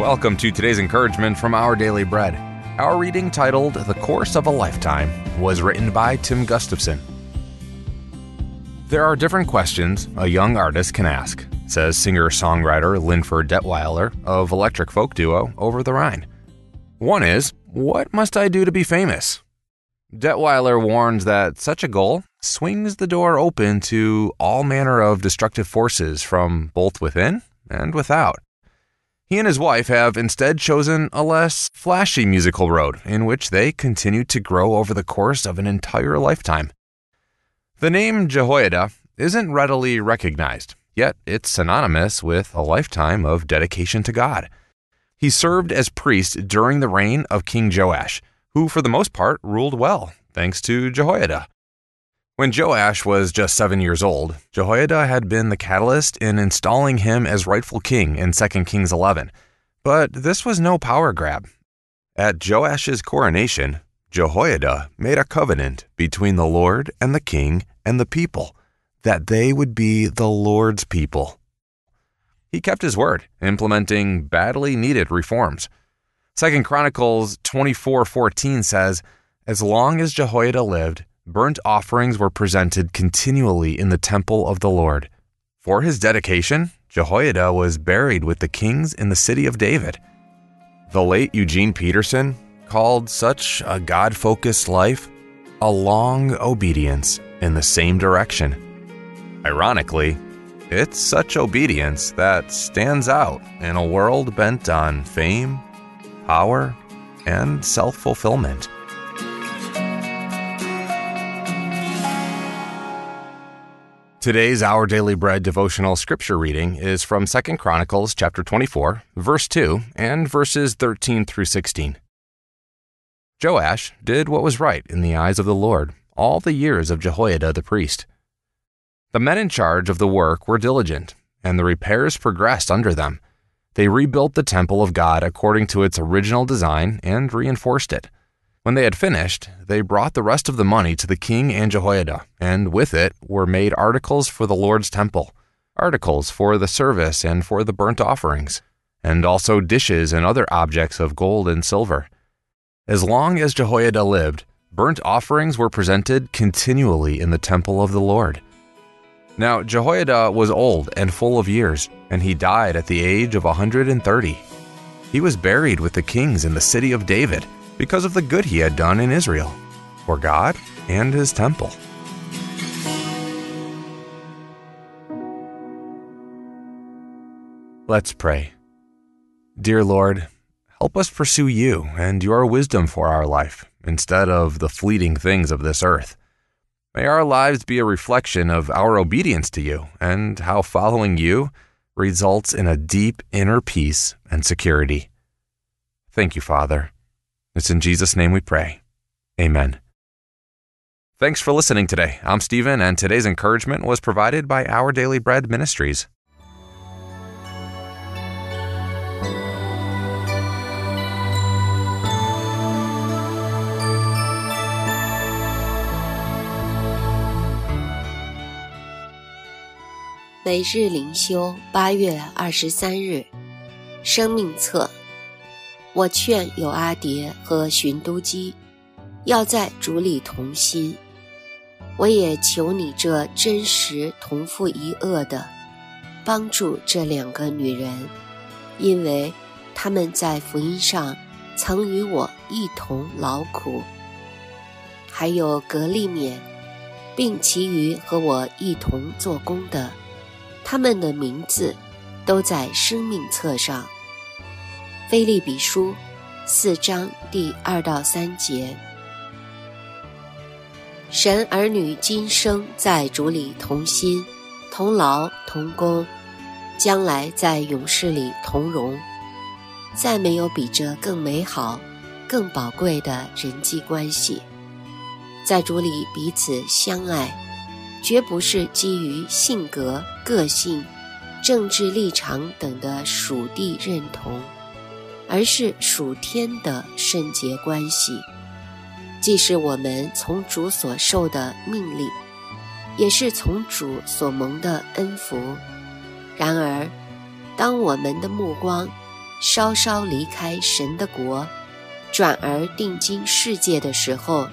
Welcome to today's encouragement from Our Daily Bread. Our reading, titled The Course of a Lifetime, was written by Tim Gustafson. There are different questions a young artist can ask, says singer songwriter Linford Detweiler of electric folk duo Over the Rhine. One is, What must I do to be famous? Detweiler warns that such a goal swings the door open to all manner of destructive forces from both within and without. He and his wife have instead chosen a less flashy musical road in which they continue to grow over the course of an entire lifetime. The name Jehoiada isn't readily recognized, yet it's synonymous with a lifetime of dedication to God. He served as priest during the reign of King Joash, who for the most part ruled well, thanks to Jehoiada. When Joash was just seven years old, Jehoiada had been the catalyst in installing him as rightful king in 2 Kings 11. But this was no power grab. At Joash's coronation, Jehoiada made a covenant between the Lord and the king and the people that they would be the Lord's people. He kept his word, implementing badly needed reforms. 2 Chronicles 24:14 says, "As long as Jehoiada lived, burnt offerings were presented continually in the temple of the Lord. For his dedication, Jehoiada was buried with the kings in the city of David. The late Eugene Peterson called such a God focused life a long obedience in the same direction. Ironically, it's such obedience that stands out in a world bent on fame, power, and self fulfillment. Today's Our Daily Bread devotional scripture reading is from 2 Chronicles chapter 24, verse 2, and verses 13 through 16. Joash did what was right in the eyes of the Lord all the years of Jehoiada the priest. The men in charge of the work were diligent, and the repairs progressed under them. They rebuilt the temple of God according to its original design and reinforced it. When they had finished, they brought the rest of the money to the king and Jehoiada, and with it were made articles for the Lord's temple, articles for the service and for the burnt offerings, and also dishes and other objects of gold and silver. As long as Jehoiada lived, burnt offerings were presented continually in the temple of the Lord. Now Jehoiada was old and full of years, and he died at the age of a 130. He was buried with the kings in the city of David because of the good he had done in Israel, for God and his temple. Let's pray. Dear Lord, help us pursue you and your wisdom for our life instead of the fleeting things of this earth. May our lives be a reflection of our obedience to you and how following you results in a deep inner peace and security. Thank you, Father. It's in Jesus' name we pray. Amen. Thanks for listening today. I'm Stephen, and today's encouragement was provided by Our Daily Bread Ministries.《每日灵修》八月二十三日，生命册。我劝有阿蝶和寻都基，要在主里同心。我也求你这真实同父一恶的，帮助这两个女人，因为他们在福音上曾与我一同劳苦。还有格利勉，并其余和我一同做工的，他们的名字都在生命册上。菲利比书四章第二到三节：神儿女今生在主里同心、同劳、同工，将来在勇士里同荣。再没有比这更美好、更宝贵的人际关系。在主里彼此相爱，绝不是基于性格、个性、政治立场等的属地认同。而是属天的圣洁关系，既是我们从主所受的命令，也是从主所蒙的恩福。然而，当我们的目光稍稍离开神的国，转而定睛世界的时候，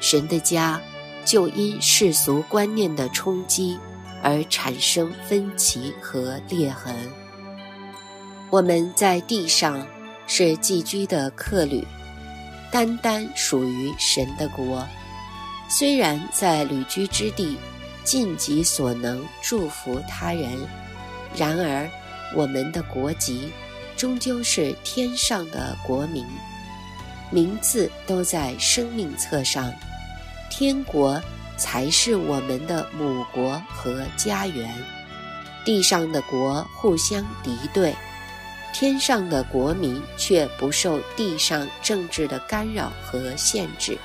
神的家就因世俗观念的冲击而产生分歧和裂痕。我们在地上是寄居的客旅，单单属于神的国。虽然在旅居之地尽己所能祝福他人，然而我们的国籍终究是天上的国民。名字都在生命册上，天国才是我们的母国和家园。地上的国互相敌对，天上的国民却不受地上政治的干扰和限制。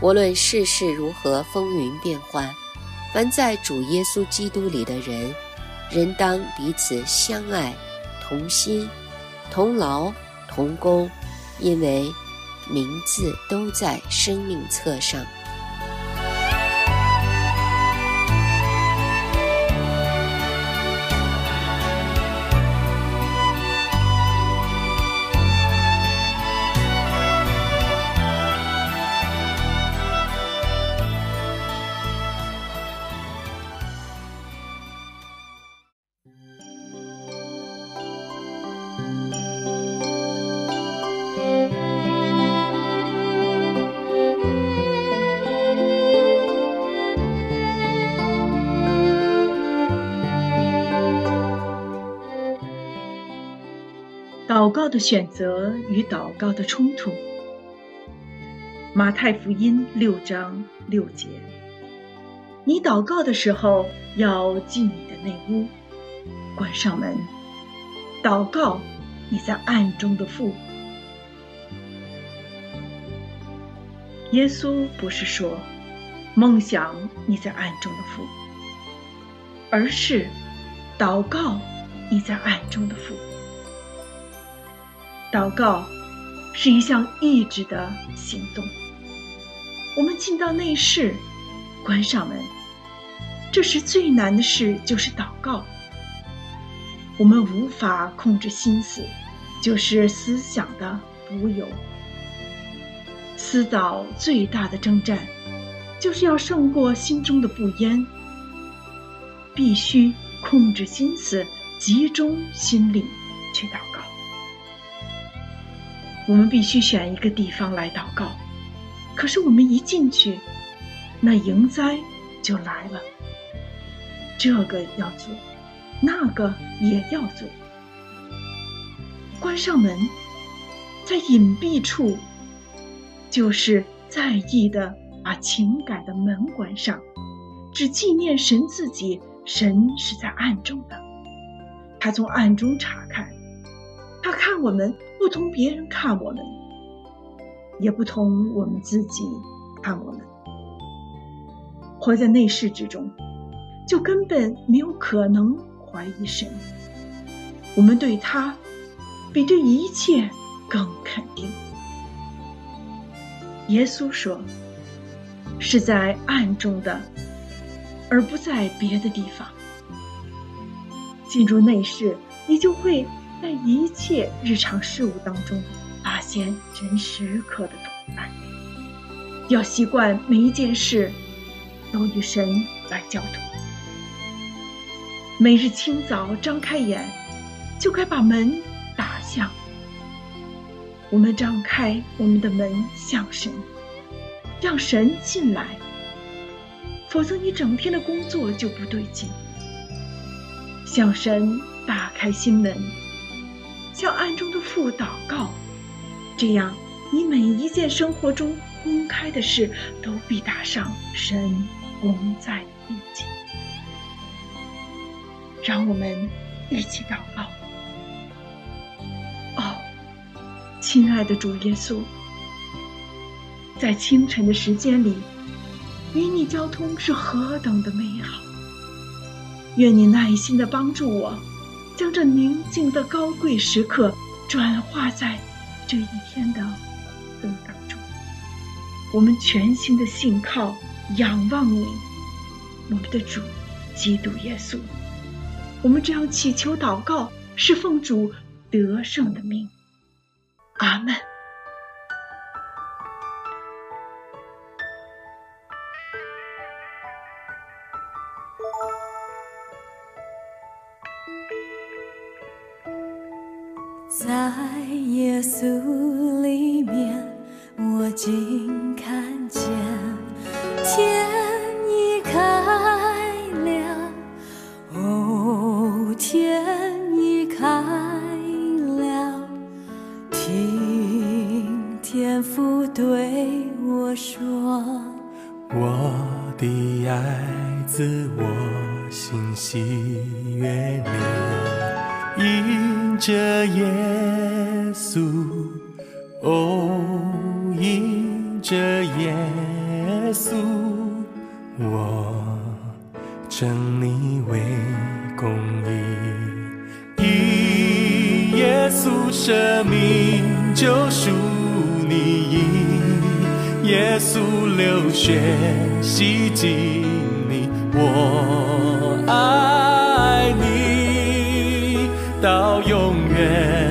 无论世事如何风云变幻，凡在主耶稣基督里的人，人当彼此相爱，同心，同劳，同工。因为名字都在生命册上。的选择与祷告的冲突。马太福音六章六节：你祷告的时候，要进你的内屋，关上门，祷告你在暗中的父。耶稣不是说梦想你在暗中的父，而是祷告你在暗中的父。祷告是一项意志的行动。我们进到内室，关上门，这时最难的事就是祷告。我们无法控制心思，就是思想的浮游。思祷最大的征战，就是要胜过心中的不焉。必须控制心思，集中心力去祷告。我们必须选一个地方来祷告，可是我们一进去，那迎灾就来了。这个要做，那个也要做。关上门，在隐蔽处，就是在意的把情感的门关上，只纪念神自己。神是在暗中的，他从暗中查看，他看我们。不同别人看我们，也不同我们自己看我们。活在内室之中，就根本没有可能怀疑神。我们对他比对一切更肯定。耶稣说：“是在暗中的，而不在别的地方。进入内室，你就会。”在一切日常事物当中，发现神时刻的同伴。要习惯每一件事都与神来交通。每日清早张开眼，就该把门打向。我们张开我们的门向神，让神进来。否则，你整天的工作就不对劲。向神打开心门。向暗中的父祷告，这样你每一件生活中公开的事都必打上神同在的印记。让我们一起祷告。哦，亲爱的主耶稣，在清晨的时间里与你交通是何等的美好！愿你耐心的帮助我。将这宁静的高贵时刻转化在这一天的灯当中，我们全心的信靠、仰望你，我们的主基督耶稣。我们这样祈求祷告，是奉主得胜的命。阿门。耶稣里面，我记耶稣，哦，因着耶稣，我称你为公义，以耶稣生命救赎你，以耶稣流血洗净你，我爱你到永远。